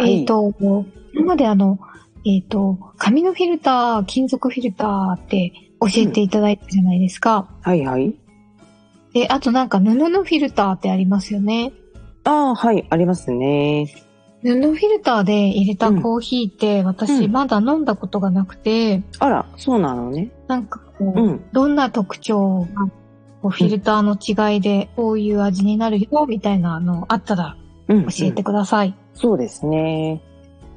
えっ、と、今まであの、えっ、と、紙のフィルター、金属フィルターって教えていただいたじゃないですか。はいはい。で、あとなんか布のフィルターってありますよね。ああはい。ありますね。布フィルターで入れたコーヒーって、私うん。まだ飲んだことがなくて、あらそうなのね。なんかこう、うん。どんな特徴が、こうフィルターの違いでこういう味になるよ、みたいなのあったらうん。教えてください。そうですね。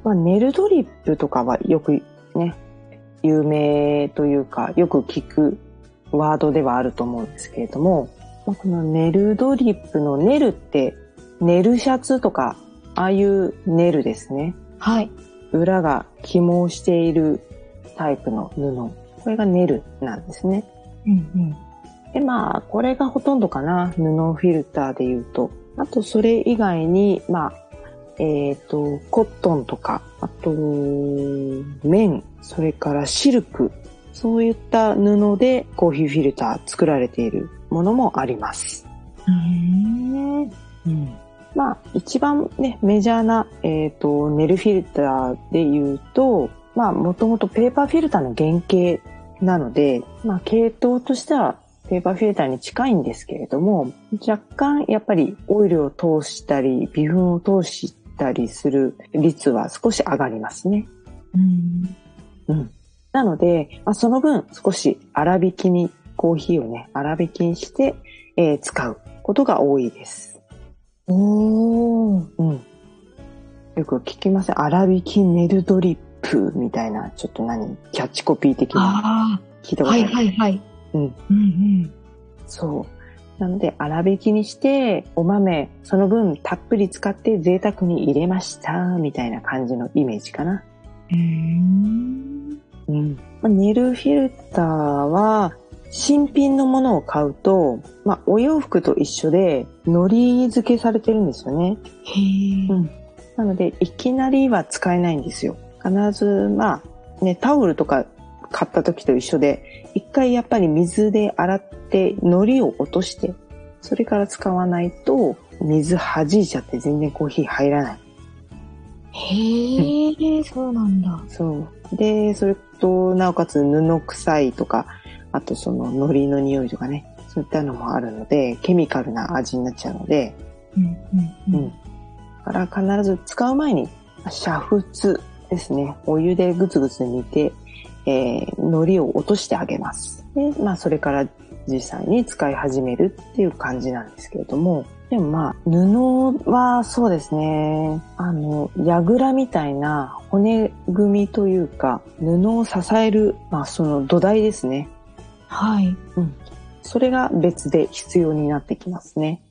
まあ、ネルドリップとかはよくね、有名というか、よく聞くワードではあると思うんですけれども、まあ、このネルドリップのネルって、ネルシャツとか、ああいうネルですね。はい。裏が起毛しているタイプの布。これがネルなんですね。うんうん。で、まあ、これがほとんどかな。布フィルターで言うと。あと、それ以外に、まあ、えっ、と、コットンとか、あと、綿、それからシルク。そういった布でコーヒーフィルター作られているものもあります。うーん。うん。まあ、一番ね、メジャーな、えっ、と、ネルフィルターで言うと、まあ、もともとペーパーフィルターの原型なので、まあ、系統としてはペーパーフィルターに近いんですけれども、若干やっぱりオイルを通したり、微粉を通したりする率は少し上がりますね。うん。うん。なので、まあ、その分少し粗挽きに、コーヒーをね、粗挽きにして、えー使うことが多いです。おー。うん。よく聞きません。粗挽きネルドリップみたいな、ちょっと何、キャッチコピー的な聞いたことある？はいはい。うん。うんうん。そう。なので、粗挽きにして、お豆、その分たっぷり使って贅沢に入れました、みたいな感じのイメージかな。うーん。うん。まあネルフィルターは、新品のものを買うと、まあ、お洋服と一緒で、糊付けされてるんですよね。へえ。うんなので、いきなりは使えないんですよ。必ず、まあ、ね、タオルとか買った時と一緒で、一回やっぱり水で洗って、糊を落として、それから使わないと、水弾いちゃって全然コーヒー入らない。へえ、そうなんだ。そう。で、それと、なおかつ布臭いとか、あとその糊の匂いとかね、そういったのもあるので、ケミカルな味になっちゃうので、うんうんうん。だから必ず使う前に、煮沸ですね。お湯でぐつぐつ煮て、えー、海苔を落としてあげます。で、まあそれから実際に使い始めるっていう感じなんですけれども、でもまあ、布はそうですね、あの、櫓みたいな骨組みというか、布を支える、まあその土台ですね。はい。それが別で必要になってきますね。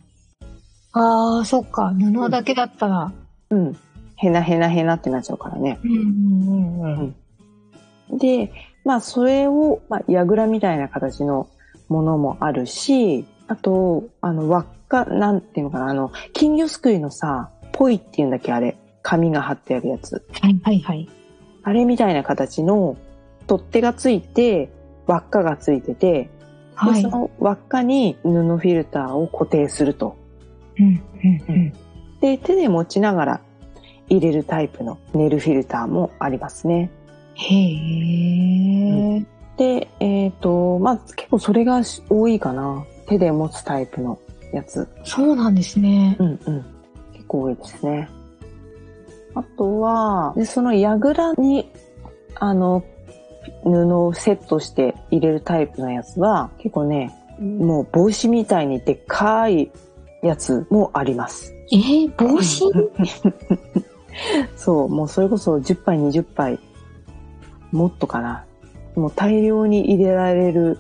ああ、そっか。布だけだったら。うん。へなへなへなってなっちゃうからね。うんうんうんうん。で、まあ、それを、まあ、櫓みたいな形のものもあるし、あと、あの、輪っか、なんていうのかな、あの、金魚すくいのさ、ポイっていうんだっけ、あれ。紙が貼ってあるやつ。はいはいはい。あれみたいな形の取っ手がついて、輪っかがついてて、はい。でその輪っかに布フィルターを固定すると。うんうんうん。で、手で持ちながら入れるタイプのネルフィルターもありますね。へえ。で、えっ、と、まあ、結構それが多いかな。手で持つタイプのやつ。そうなんですね。うんうん。結構多いですね。あとは、でその櫓に、あの、布をセットして入れるタイプのやつは、結構ね、もう帽子みたいにでっかいやつもあります。えー、帽子？そう、もうそれこそ10杯、20杯、もっとかな？もう大量に入れられる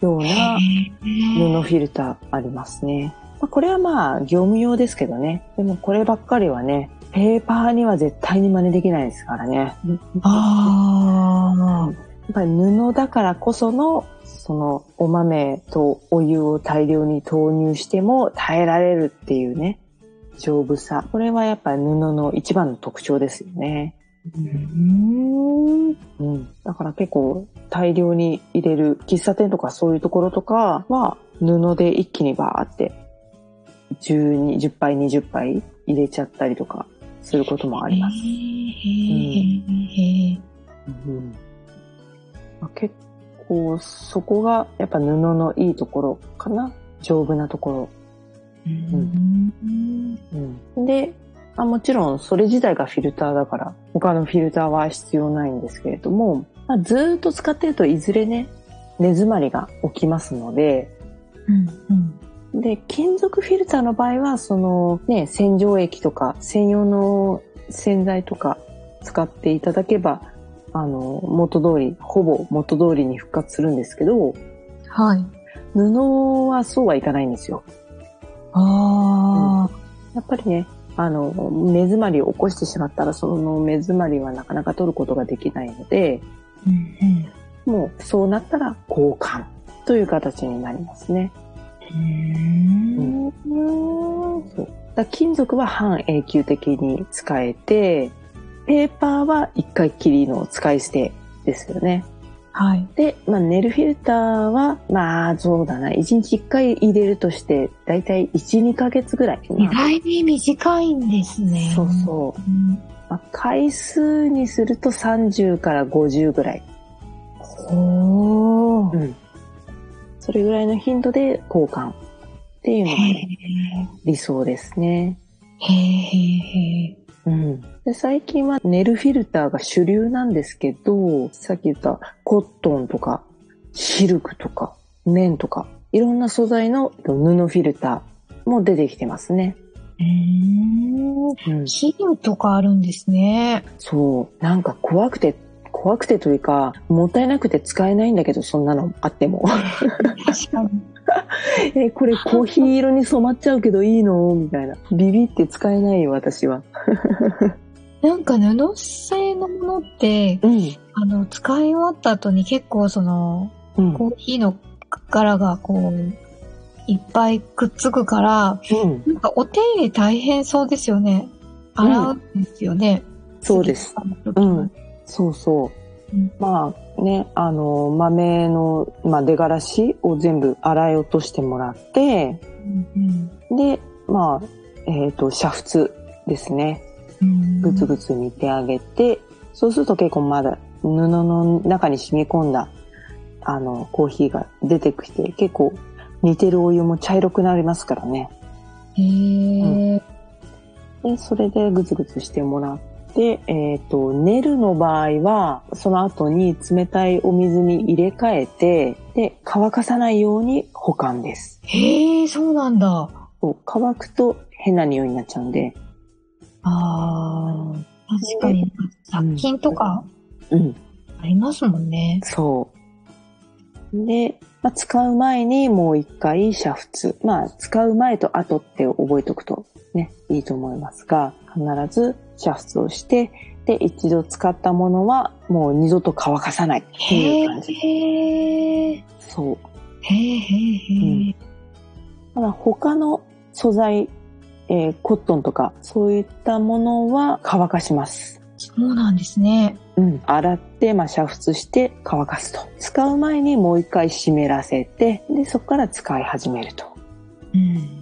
ような布フィルターありますね。まあ、これはまあ業務用ですけどね。でもこればっかりはね、ペーパーには絶対に真似できないですからね。あやっぱり布だからこその、そのお豆とお湯を大量に投入しても耐えられるっていうね、丈夫さ。これはやっぱり布の一番の特徴ですよね。ーうんうん。だから結構大量に入れる喫茶店とかそういうところとかは布で一気にバーって12、10杯、20杯入れちゃったりとかすることもあります。結構そこがやっぱ布のいいところかな。丈夫なとこへーうんろ。うん、で、あもちろんそれ自体がフィルターだから他のフィルターは必要ないんですけれども、まあ、ずーっと使ってるといずれね、根詰まりが起きますので、うんうんで、金属フィルターの場合は、そのね、洗浄液とか専用の洗剤とか使っていただけば、あの、元通り、ほぼ元通りに復活するんですけど、はい。布はそうはいかないんですよ。ああ、やっぱりね、あの、目詰まりを起こしてしまったら、その目詰まりはなかなか取ることができないので、うんもうそうなったら交換という形になりますね。うん。そう。だ金属は半永久的に使えて、ペーパーは一回きりの使い捨てですよね。はい。で、まあ、ネルフィルターは、まあ、そうだな。1日1回入れるとして、だいたい1、2ヶ月ぐらい。意外に短いんですね。そうそう。うん。まあ、回数にすると30から50ぐらい。ほー。うん。それぐらいの頻度で交換っていうのがへね理想ですね。え。へえへえ。うん。で最近はネルフィルターが主流なんですけど、さっき言ったコットンとか、シルクとか、綿とか、いろんな素材の布フィルターも出てきてますね。うーん。うん。とかあるんですね。そう。なんか怖くて、怖くてというか、もったいなくて使えないんだけど、そんなのあっても。確かに。え、これコーヒー色に染まっちゃうけどいいの？みたいな。ビビって使えないよ、私は。なんか布製のものって、うん。あの、使い終わった後に結構その、うん。コーヒーの柄がこう、いっぱいくっつくから、うん。なんかお手入れ大変そうですよね。洗うんですよね。そうです。うん。そうそう。うんまあね、あの、豆の、まあ、出がらしを全部洗い落としてもらって、うんで、まあ、えっ、と、煮沸ですね。うん。ぐつぐつ煮てあげて、そうすると結構まだ布の中に染み込んだ、あの、コーヒーが出てきて、結構煮てるお湯も茶色くなりますからね。へえ。で、それでぐつぐつしてもらって、えっ、と、練るの場合は、その後に冷たいお水に入れ替えて、で、乾かさないように保管です。へえ、そうなんだ。乾くと変な匂いになっちゃうんで、ああ、確かに。殺菌とかうん、ありますもんね。そう。で、まあ、使う前にもう一回煮沸。まあ、使う前と後って覚えておくとね、いいと思いますが、必ず煮沸をして、で、一度使ったものはもう二度と乾かさないってへいう感じ。え。そう。へえへえへえ。ただ他の素材、えーコットンとかそういったものは乾かします。そうなんですね。うん。洗って、まあ、煮沸して乾かすと。使う前にもう一回湿らせて、で、そこから使い始めると。うん。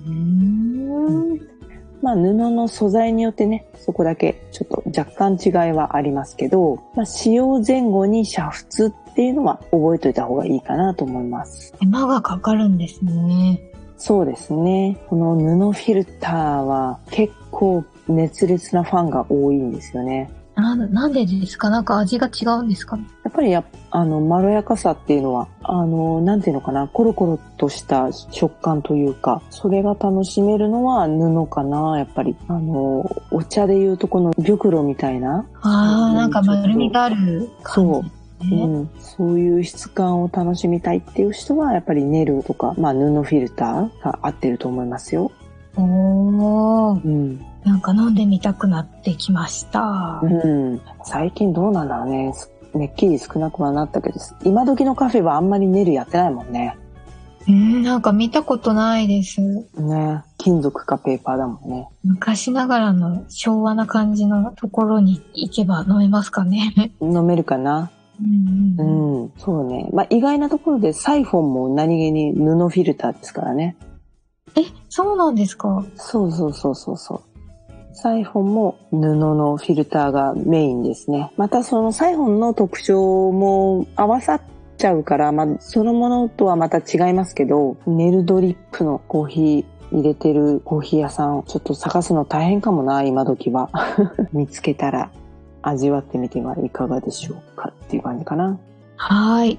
まあ、布の素材によってね、そこだけちょっと若干違いはありますけど、まあ、使用前後に煮沸っていうのは覚えておいた方がいいかなと思います。手間がかかるんですね。そうですね。この布フィルターは結構熱烈なファンが多いんですよね。な、なんでですか？なんか味が違うんですか？やっぱりや、あの、まろやかさっていうのは、あの、なんていうのかな、コロコロとした食感というか、それが楽しめるのは布かな、やっぱり。あの、お茶でいうとこの玉露みたいな？ああ、なんか丸みがある感じ。そう。うん、そういう質感を楽しみたいっていう人は、やっぱりネルとか、まあ布フィルターが合ってると思いますよ。おー。うん。なんか飲んでみたくなってきました。うん。最近どうなんだろうね。めっきり少なくはなったけど、今時のカフェはあんまりネルやってないもんね。うん、なんか見たことないです。ね。金属かペーパーだもんね。昔ながらの昭和な感じのところに行けば飲めますかね。飲めるかなうん、うん、うん。そうね。まあ意外なところでサイフォンも何気に布フィルターですからね。え、そうなんですか？そうそうそうそうそう。サイフォンも布のフィルターがメインですね。またそのサイフォンの特徴も合わさっちゃうから、まあそのものとはまた違いますけど、ネルドリップのコーヒー入れてるコーヒー屋さん、ちょっと探すの大変かもな、今時は。見つけたら味わってみてはいかがでしょうかっていう感じかな。はい。